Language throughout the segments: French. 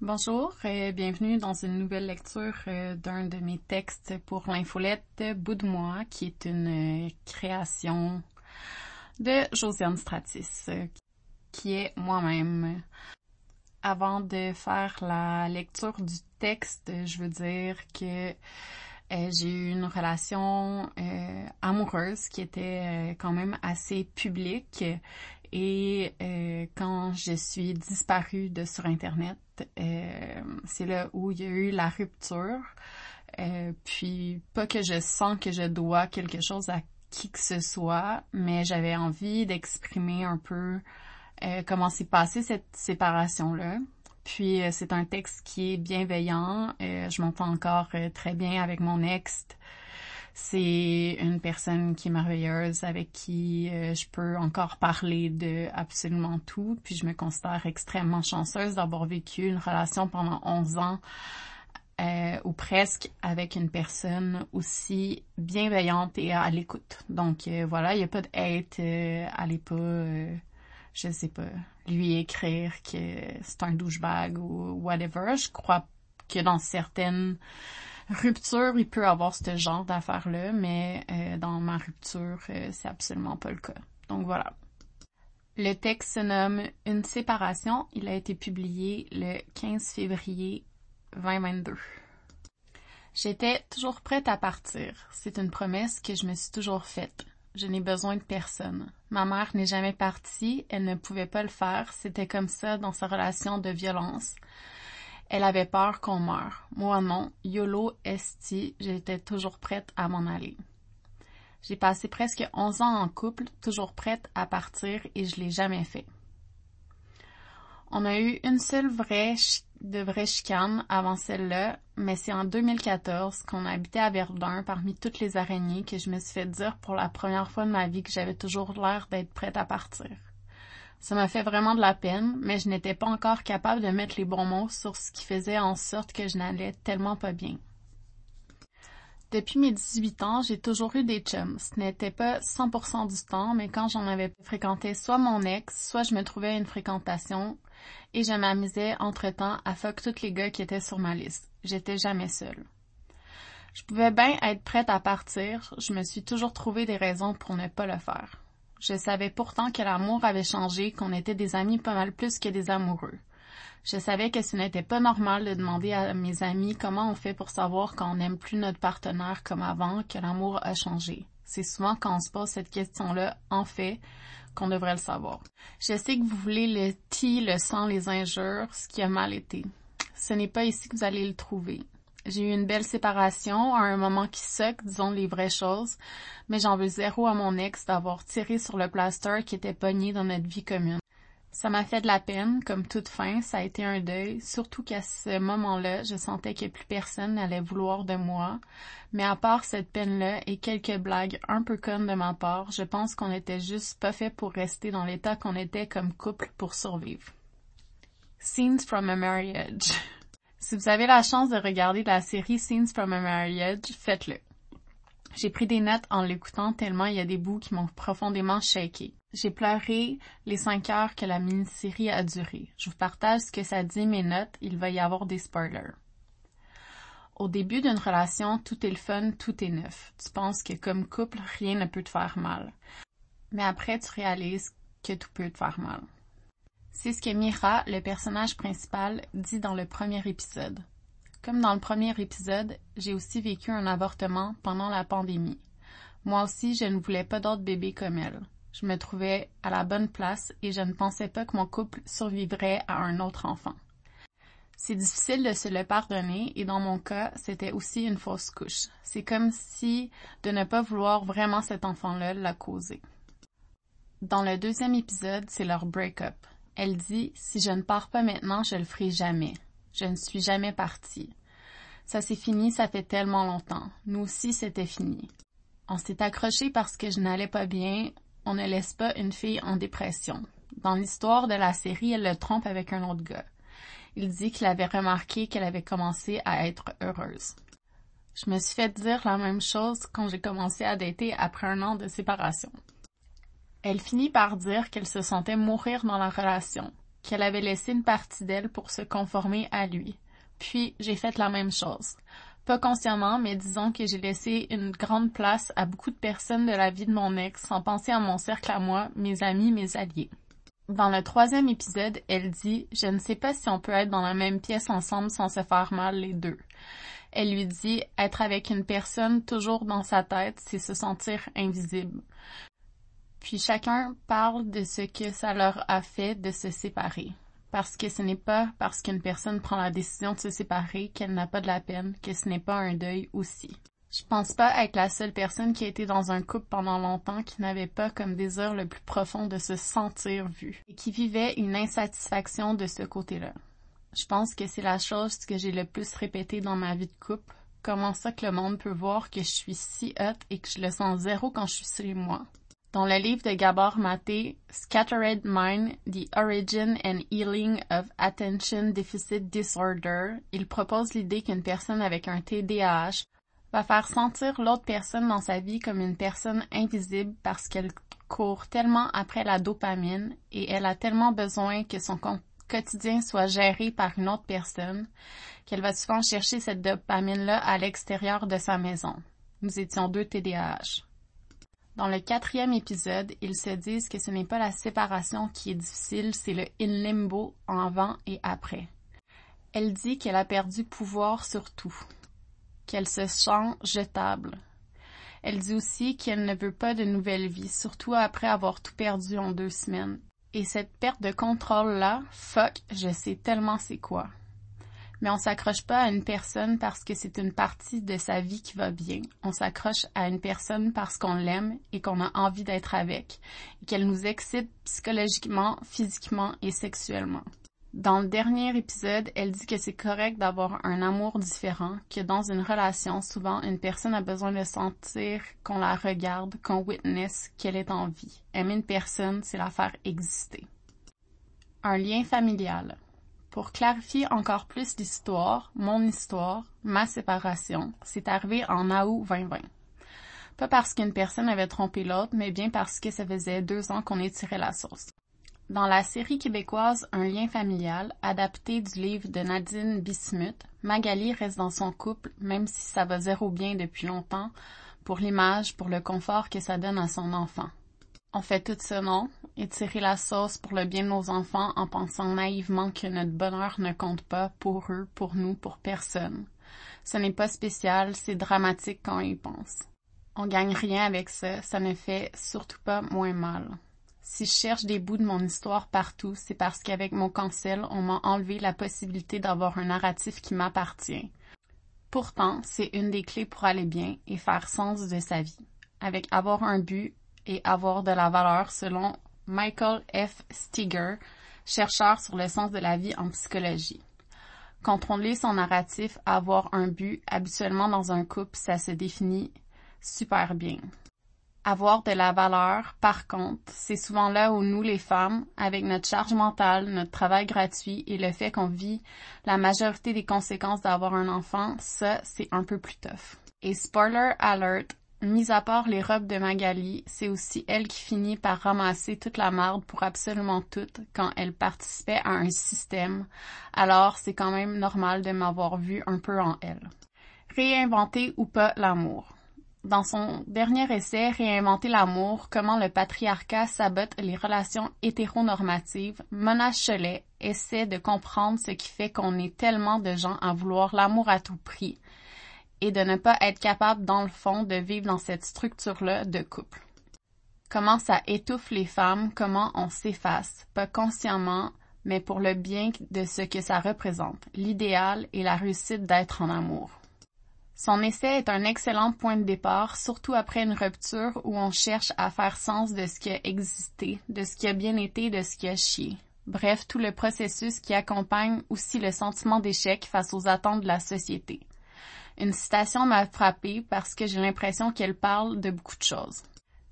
Bonjour et bienvenue dans une nouvelle lecture euh, d'un de mes textes pour l'infolette Bout de moi, qui est une euh, création de Josiane Stratis, euh, qui est moi-même. Avant de faire la lecture du texte, je veux dire que j'ai eu une relation amoureuse qui était quand même assez publique et euh, quand je suis disparue de sur Internet, euh, c'est là où il y a eu la rupture. Euh, puis pas que je sens que je dois quelque chose à qui que ce soit, mais j'avais envie d'exprimer un peu comment s'est passée cette séparation-là. Puis c'est un texte qui est bienveillant. je m'entends encore très bien avec mon ex. C'est une personne qui est merveilleuse, avec qui euh, je peux encore parler de absolument tout. Puis je me considère extrêmement chanceuse d'avoir vécu une relation pendant 11 ans euh, ou presque avec une personne aussi bienveillante et à l'écoute. Donc euh, voilà, il n'y a pas de hate, allez pas, je sais pas, lui écrire que c'est un douchebag ou whatever. Je crois que dans certaines rupture, il peut avoir ce genre d'affaires-là, mais euh, dans ma rupture, euh, c'est absolument pas le cas. Donc voilà. Le texte se nomme Une séparation. Il a été publié le 15 février 2022. J'étais toujours prête à partir. C'est une promesse que je me suis toujours faite. Je n'ai besoin de personne. Ma mère n'est jamais partie, elle ne pouvait pas le faire, c'était comme ça dans sa relation de violence. Elle avait peur qu'on meure. Moi non, YOLO esti, j'étais toujours prête à m'en aller. J'ai passé presque 11 ans en couple, toujours prête à partir et je l'ai jamais fait. On a eu une seule vraie de vraie chicane avant celle-là, mais c'est en 2014 qu'on habitait à Verdun parmi toutes les araignées que je me suis fait dire pour la première fois de ma vie que j'avais toujours l'air d'être prête à partir. Ça m'a fait vraiment de la peine, mais je n'étais pas encore capable de mettre les bons mots sur ce qui faisait en sorte que je n'allais tellement pas bien. Depuis mes 18 ans, j'ai toujours eu des chums. Ce n'était pas 100% du temps, mais quand j'en avais fréquenté soit mon ex, soit je me trouvais une fréquentation et je m'amusais entre-temps à fuck tous les gars qui étaient sur ma liste. J'étais jamais seule. Je pouvais bien être prête à partir, je me suis toujours trouvé des raisons pour ne pas le faire. Je savais pourtant que l'amour avait changé, qu'on était des amis pas mal plus que des amoureux. Je savais que ce n'était pas normal de demander à mes amis comment on fait pour savoir qu'on n'aime plus notre partenaire comme avant, que l'amour a changé. C'est souvent quand on se pose cette question-là, en fait, qu'on devrait le savoir. Je sais que vous voulez le ti, le sang, les injures, ce qui a mal été. Ce n'est pas ici que vous allez le trouver. J'ai eu une belle séparation, à un moment qui soque, disons les vraies choses, mais j'en veux zéro à mon ex d'avoir tiré sur le plaster qui était pogné dans notre vie commune. Ça m'a fait de la peine, comme toute fin, ça a été un deuil, surtout qu'à ce moment-là, je sentais que plus personne n'allait vouloir de moi. Mais à part cette peine-là et quelques blagues un peu connes de ma part, je pense qu'on était juste pas fait pour rester dans l'état qu'on était comme couple pour survivre. Scenes from a Marriage si vous avez la chance de regarder la série Scenes from a Marriage, faites-le. J'ai pris des notes en l'écoutant tellement il y a des bouts qui m'ont profondément shaké. J'ai pleuré les cinq heures que la mini-série a duré. Je vous partage ce que ça dit mes notes, il va y avoir des spoilers. Au début d'une relation, tout est le fun, tout est neuf. Tu penses que comme couple, rien ne peut te faire mal. Mais après, tu réalises que tout peut te faire mal. C'est ce que Mira, le personnage principal, dit dans le premier épisode. Comme dans le premier épisode, j'ai aussi vécu un avortement pendant la pandémie. Moi aussi, je ne voulais pas d'autres bébés comme elle. Je me trouvais à la bonne place et je ne pensais pas que mon couple survivrait à un autre enfant. C'est difficile de se le pardonner et dans mon cas, c'était aussi une fausse couche. C'est comme si de ne pas vouloir vraiment cet enfant-là l'a causé. Dans le deuxième épisode, c'est leur break-up. Elle dit Si je ne pars pas maintenant, je le ferai jamais. Je ne suis jamais partie. Ça s'est fini, ça fait tellement longtemps. Nous aussi, c'était fini. On s'est accroché parce que je n'allais pas bien. On ne laisse pas une fille en dépression. Dans l'histoire de la série, elle le trompe avec un autre gars. Il dit qu'il avait remarqué qu'elle avait commencé à être heureuse. Je me suis fait dire la même chose quand j'ai commencé à dater après un an de séparation. Elle finit par dire qu'elle se sentait mourir dans la relation, qu'elle avait laissé une partie d'elle pour se conformer à lui. Puis j'ai fait la même chose. Pas consciemment, mais disons que j'ai laissé une grande place à beaucoup de personnes de la vie de mon ex sans penser à mon cercle à moi, mes amis, mes alliés. Dans le troisième épisode, elle dit « Je ne sais pas si on peut être dans la même pièce ensemble sans se faire mal les deux. » Elle lui dit « Être avec une personne toujours dans sa tête, c'est se sentir invisible. » Puis chacun parle de ce que ça leur a fait de se séparer parce que ce n'est pas parce qu'une personne prend la décision de se séparer qu'elle n'a pas de la peine, que ce n'est pas un deuil aussi. Je pense pas être la seule personne qui a été dans un couple pendant longtemps qui n'avait pas comme désir le plus profond de se sentir vue et qui vivait une insatisfaction de ce côté-là. Je pense que c'est la chose que j'ai le plus répété dans ma vie de couple. Comment ça que le monde peut voir que je suis si hot et que je le sens zéro quand je suis chez moi? Dans le livre de Gabor Maté, Scattered Mind, The Origin and Healing of Attention Deficit Disorder, il propose l'idée qu'une personne avec un TDAH va faire sentir l'autre personne dans sa vie comme une personne invisible parce qu'elle court tellement après la dopamine et elle a tellement besoin que son quotidien soit géré par une autre personne qu'elle va souvent chercher cette dopamine-là à l'extérieur de sa maison. Nous étions deux TDAH. Dans le quatrième épisode, ils se disent que ce n'est pas la séparation qui est difficile, c'est le in limbo avant et après. Elle dit qu'elle a perdu pouvoir sur tout, qu'elle se sent jetable. Elle dit aussi qu'elle ne veut pas de nouvelle vie, surtout après avoir tout perdu en deux semaines. Et cette perte de contrôle-là, fuck, je sais tellement c'est quoi mais on s'accroche pas à une personne parce que c'est une partie de sa vie qui va bien. On s'accroche à une personne parce qu'on l'aime et qu'on a envie d'être avec, et qu'elle nous excite psychologiquement, physiquement et sexuellement. Dans le dernier épisode, elle dit que c'est correct d'avoir un amour différent, que dans une relation, souvent, une personne a besoin de sentir qu'on la regarde, qu'on witness qu'elle est en vie. Aimer une personne, c'est la faire exister. Un lien familial. Pour clarifier encore plus l'histoire, mon histoire, ma séparation, c'est arrivé en août 2020. Pas parce qu'une personne avait trompé l'autre, mais bien parce que ça faisait deux ans qu'on étirait la sauce. Dans la série québécoise Un lien familial, adapté du livre de Nadine Bismuth, Magali reste dans son couple, même si ça va zéro bien depuis longtemps, pour l'image, pour le confort que ça donne à son enfant. On fait tout ce non, et tirer la sauce pour le bien de nos enfants en pensant naïvement que notre bonheur ne compte pas pour eux, pour nous, pour personne. Ce n'est pas spécial, c'est dramatique quand on y pense. On gagne rien avec ça, ça ne fait surtout pas moins mal. Si je cherche des bouts de mon histoire partout, c'est parce qu'avec mon cancel, on m'a enlevé la possibilité d'avoir un narratif qui m'appartient. Pourtant, c'est une des clés pour aller bien et faire sens de sa vie. Avec avoir un but, et avoir de la valeur selon Michael F. Steger, chercheur sur le sens de la vie en psychologie. Contrôler son narratif, avoir un but, habituellement dans un couple, ça se définit super bien. Avoir de la valeur, par contre, c'est souvent là où nous, les femmes, avec notre charge mentale, notre travail gratuit et le fait qu'on vit la majorité des conséquences d'avoir un enfant, ça, c'est un peu plus tough. Et spoiler alert, Mis à part les robes de Magali, c'est aussi elle qui finit par ramasser toute la marde pour absolument tout quand elle participait à un système, alors c'est quand même normal de m'avoir vu un peu en elle. Réinventer ou pas l'amour. Dans son dernier essai Réinventer l'amour, comment le patriarcat sabote les relations hétéronormatives, Mona Cholet essaie de comprendre ce qui fait qu'on est tellement de gens à vouloir l'amour à tout prix, et de ne pas être capable, dans le fond, de vivre dans cette structure-là de couple. Comment ça étouffe les femmes, comment on s'efface, pas consciemment, mais pour le bien de ce que ça représente, l'idéal et la réussite d'être en amour. Son essai est un excellent point de départ, surtout après une rupture où on cherche à faire sens de ce qui a existé, de ce qui a bien été, de ce qui a chié. Bref, tout le processus qui accompagne aussi le sentiment d'échec face aux attentes de la société. Une citation m'a frappée parce que j'ai l'impression qu'elle parle de beaucoup de choses.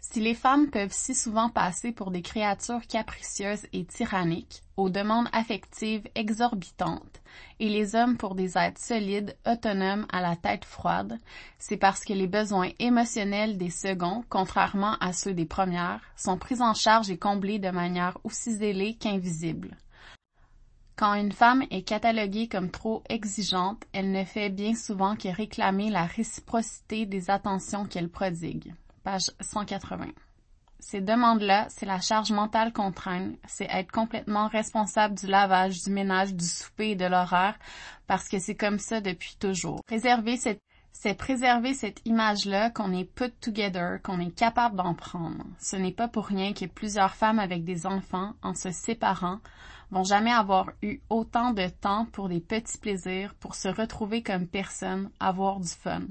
Si les femmes peuvent si souvent passer pour des créatures capricieuses et tyranniques, aux demandes affectives exorbitantes, et les hommes pour des êtres solides, autonomes à la tête froide, c'est parce que les besoins émotionnels des seconds, contrairement à ceux des premières, sont pris en charge et comblés de manière aussi zélée qu'invisible. Quand une femme est cataloguée comme trop exigeante, elle ne fait bien souvent que réclamer la réciprocité des attentions qu'elle prodigue. Page 180. Ces demandes-là, c'est la charge mentale qu'on traîne, c'est être complètement responsable du lavage, du ménage, du souper et de l'horaire, parce que c'est comme ça depuis toujours. Préserver cette c'est préserver cette image-là qu'on est put together, qu'on est capable d'en prendre. Ce n'est pas pour rien que plusieurs femmes avec des enfants, en se séparant, vont jamais avoir eu autant de temps pour des petits plaisirs, pour se retrouver comme personne, avoir du fun.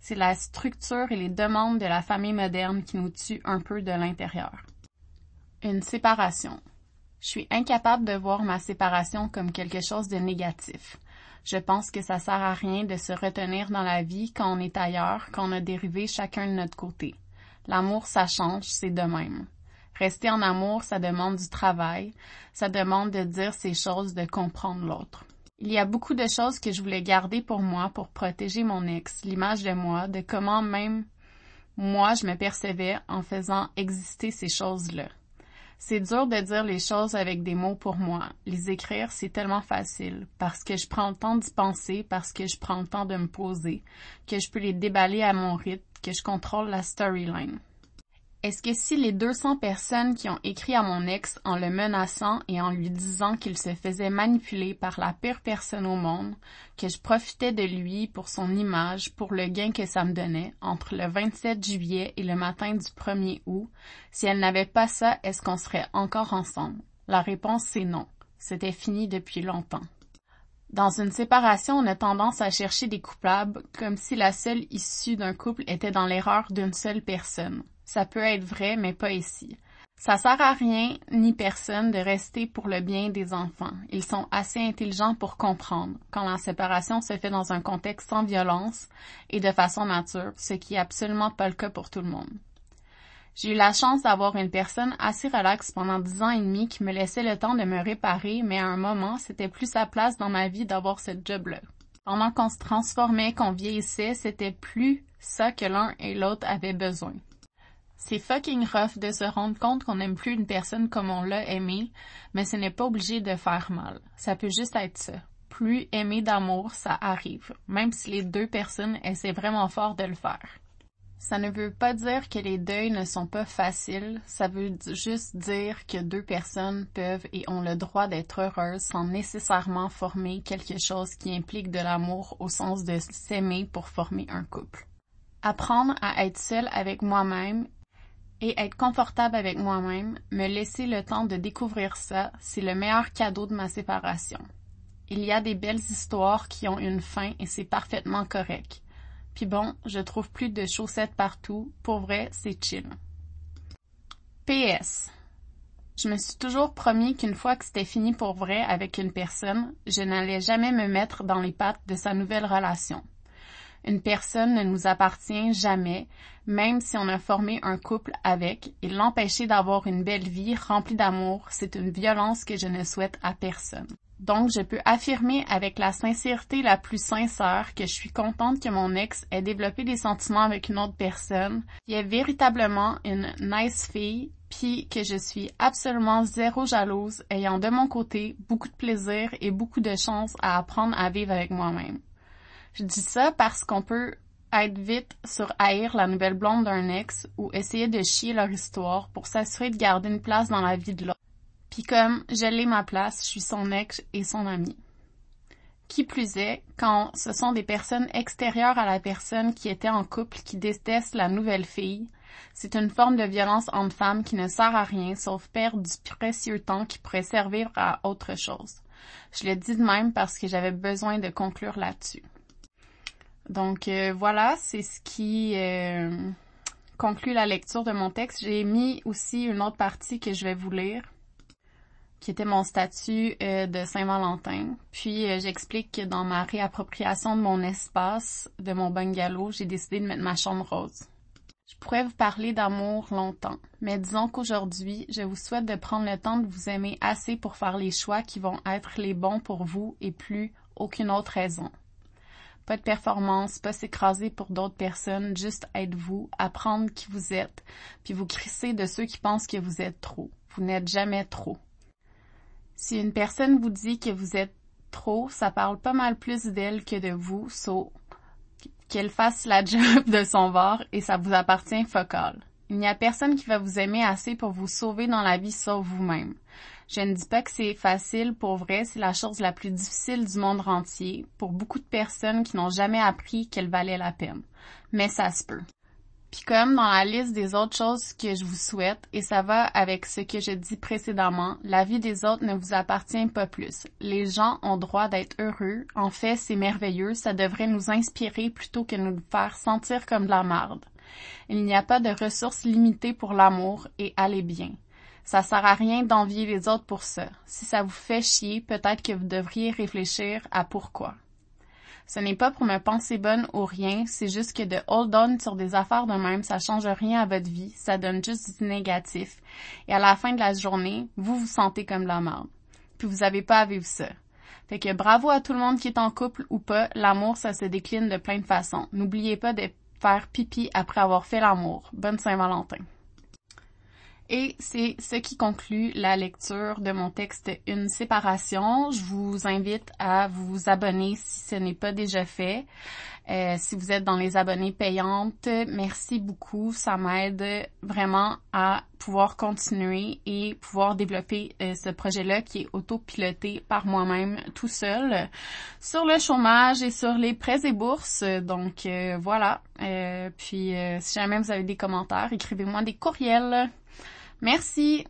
C'est la structure et les demandes de la famille moderne qui nous tuent un peu de l'intérieur. Une séparation. Je suis incapable de voir ma séparation comme quelque chose de négatif. Je pense que ça sert à rien de se retenir dans la vie quand on est ailleurs, quand on a dérivé chacun de notre côté. L'amour, ça change, c'est de même. Rester en amour, ça demande du travail, ça demande de dire ces choses, de comprendre l'autre. Il y a beaucoup de choses que je voulais garder pour moi pour protéger mon ex, l'image de moi, de comment même moi je me percevais en faisant exister ces choses-là. C'est dur de dire les choses avec des mots pour moi. Les écrire, c'est tellement facile, parce que je prends le temps d'y penser, parce que je prends le temps de me poser, que je peux les déballer à mon rythme, que je contrôle la storyline. Est-ce que si les 200 personnes qui ont écrit à mon ex en le menaçant et en lui disant qu'il se faisait manipuler par la pire personne au monde, que je profitais de lui pour son image, pour le gain que ça me donnait, entre le 27 juillet et le matin du 1er août, si elle n'avait pas ça, est-ce qu'on serait encore ensemble? La réponse c'est non. C'était fini depuis longtemps. Dans une séparation, on a tendance à chercher des coupables comme si la seule issue d'un couple était dans l'erreur d'une seule personne. Ça peut être vrai, mais pas ici. Ça sert à rien ni personne de rester pour le bien des enfants. Ils sont assez intelligents pour comprendre quand la séparation se fait dans un contexte sans violence et de façon nature, ce qui est absolument pas le cas pour tout le monde. J'ai eu la chance d'avoir une personne assez relaxe pendant dix ans et demi qui me laissait le temps de me réparer, mais à un moment, c'était plus sa place dans ma vie d'avoir ce job-là. Pendant qu'on se transformait, qu'on vieillissait, c'était plus ça que l'un et l'autre avaient besoin. C'est fucking rough de se rendre compte qu'on n'aime plus une personne comme on l'a aimé, mais ce n'est pas obligé de faire mal. Ça peut juste être ça. Plus aimer d'amour, ça arrive, même si les deux personnes essaient vraiment fort de le faire. Ça ne veut pas dire que les deuils ne sont pas faciles, ça veut juste dire que deux personnes peuvent et ont le droit d'être heureuses sans nécessairement former quelque chose qui implique de l'amour au sens de s'aimer pour former un couple. Apprendre à être seul avec moi-même et être confortable avec moi-même, me laisser le temps de découvrir ça, c'est le meilleur cadeau de ma séparation. Il y a des belles histoires qui ont une fin et c'est parfaitement correct. Puis bon, je trouve plus de chaussettes partout. Pour vrai, c'est chill. PS. Je me suis toujours promis qu'une fois que c'était fini pour vrai avec une personne, je n'allais jamais me mettre dans les pattes de sa nouvelle relation. Une personne ne nous appartient jamais, même si on a formé un couple avec, et l'empêcher d'avoir une belle vie remplie d'amour, c'est une violence que je ne souhaite à personne. Donc, je peux affirmer avec la sincérité la plus sincère que je suis contente que mon ex ait développé des sentiments avec une autre personne, qui est véritablement une nice fille, puis que je suis absolument zéro jalouse, ayant de mon côté beaucoup de plaisir et beaucoup de chance à apprendre à vivre avec moi-même. Je dis ça parce qu'on peut être vite sur haïr la nouvelle blonde d'un ex ou essayer de chier leur histoire pour s'assurer de garder une place dans la vie de l'autre. Puis comme je l'ai ma place, je suis son ex et son ami. Qui plus est, quand ce sont des personnes extérieures à la personne qui était en couple qui détestent la nouvelle fille, c'est une forme de violence entre femmes qui ne sert à rien sauf perdre du précieux temps qui pourrait servir à autre chose. Je le dis de même parce que j'avais besoin de conclure là-dessus. Donc euh, voilà, c'est ce qui euh, conclut la lecture de mon texte. J'ai mis aussi une autre partie que je vais vous lire, qui était mon statut euh, de Saint-Valentin. Puis j'explique que dans ma réappropriation de mon espace, de mon bungalow, j'ai décidé de mettre ma chambre rose. Je pourrais vous parler d'amour longtemps, mais disons qu'aujourd'hui, je vous souhaite de prendre le temps de vous aimer assez pour faire les choix qui vont être les bons pour vous et plus aucune autre raison. Pas de performance, pas s'écraser pour d'autres personnes, juste être vous, apprendre qui vous êtes, puis vous crisser de ceux qui pensent que vous êtes trop. Vous n'êtes jamais trop. Si une personne vous dit que vous êtes trop, ça parle pas mal plus d'elle que de vous, so qu'elle fasse la job de son bord et ça vous appartient focal. Il n'y a personne qui va vous aimer assez pour vous sauver dans la vie sauf vous-même. Je ne dis pas que c'est facile, pour vrai, c'est la chose la plus difficile du monde entier, pour beaucoup de personnes qui n'ont jamais appris qu'elle valait la peine. Mais ça se peut. Puis comme dans la liste des autres choses que je vous souhaite, et ça va avec ce que j'ai dit précédemment, la vie des autres ne vous appartient pas plus. Les gens ont droit d'être heureux. En fait, c'est merveilleux. Ça devrait nous inspirer plutôt que nous faire sentir comme de la marde. Il n'y a pas de ressources limitées pour l'amour et allez bien. Ça sert à rien d'envier les autres pour ça. Si ça vous fait chier, peut-être que vous devriez réfléchir à pourquoi. Ce n'est pas pour me penser bonne ou rien, c'est juste que de hold on sur des affaires de même, ça change rien à votre vie, ça donne juste du négatif. Et à la fin de la journée, vous vous sentez comme la merde. Puis vous avez pas à ça. Fait que bravo à tout le monde qui est en couple ou pas, l'amour ça se décline de plein de façons. N'oubliez pas de faire pipi après avoir fait l'amour. Bonne Saint-Valentin. Et c'est ce qui conclut la lecture de mon texte Une séparation. Je vous invite à vous abonner si ce n'est pas déjà fait. Euh, si vous êtes dans les abonnés payantes, merci beaucoup. Ça m'aide vraiment à pouvoir continuer et pouvoir développer euh, ce projet-là qui est autopiloté par moi-même tout seul sur le chômage et sur les prêts et bourses. Donc euh, voilà. puis si jamais vous avez des commentaires, écrivez-moi des courriels. Merci.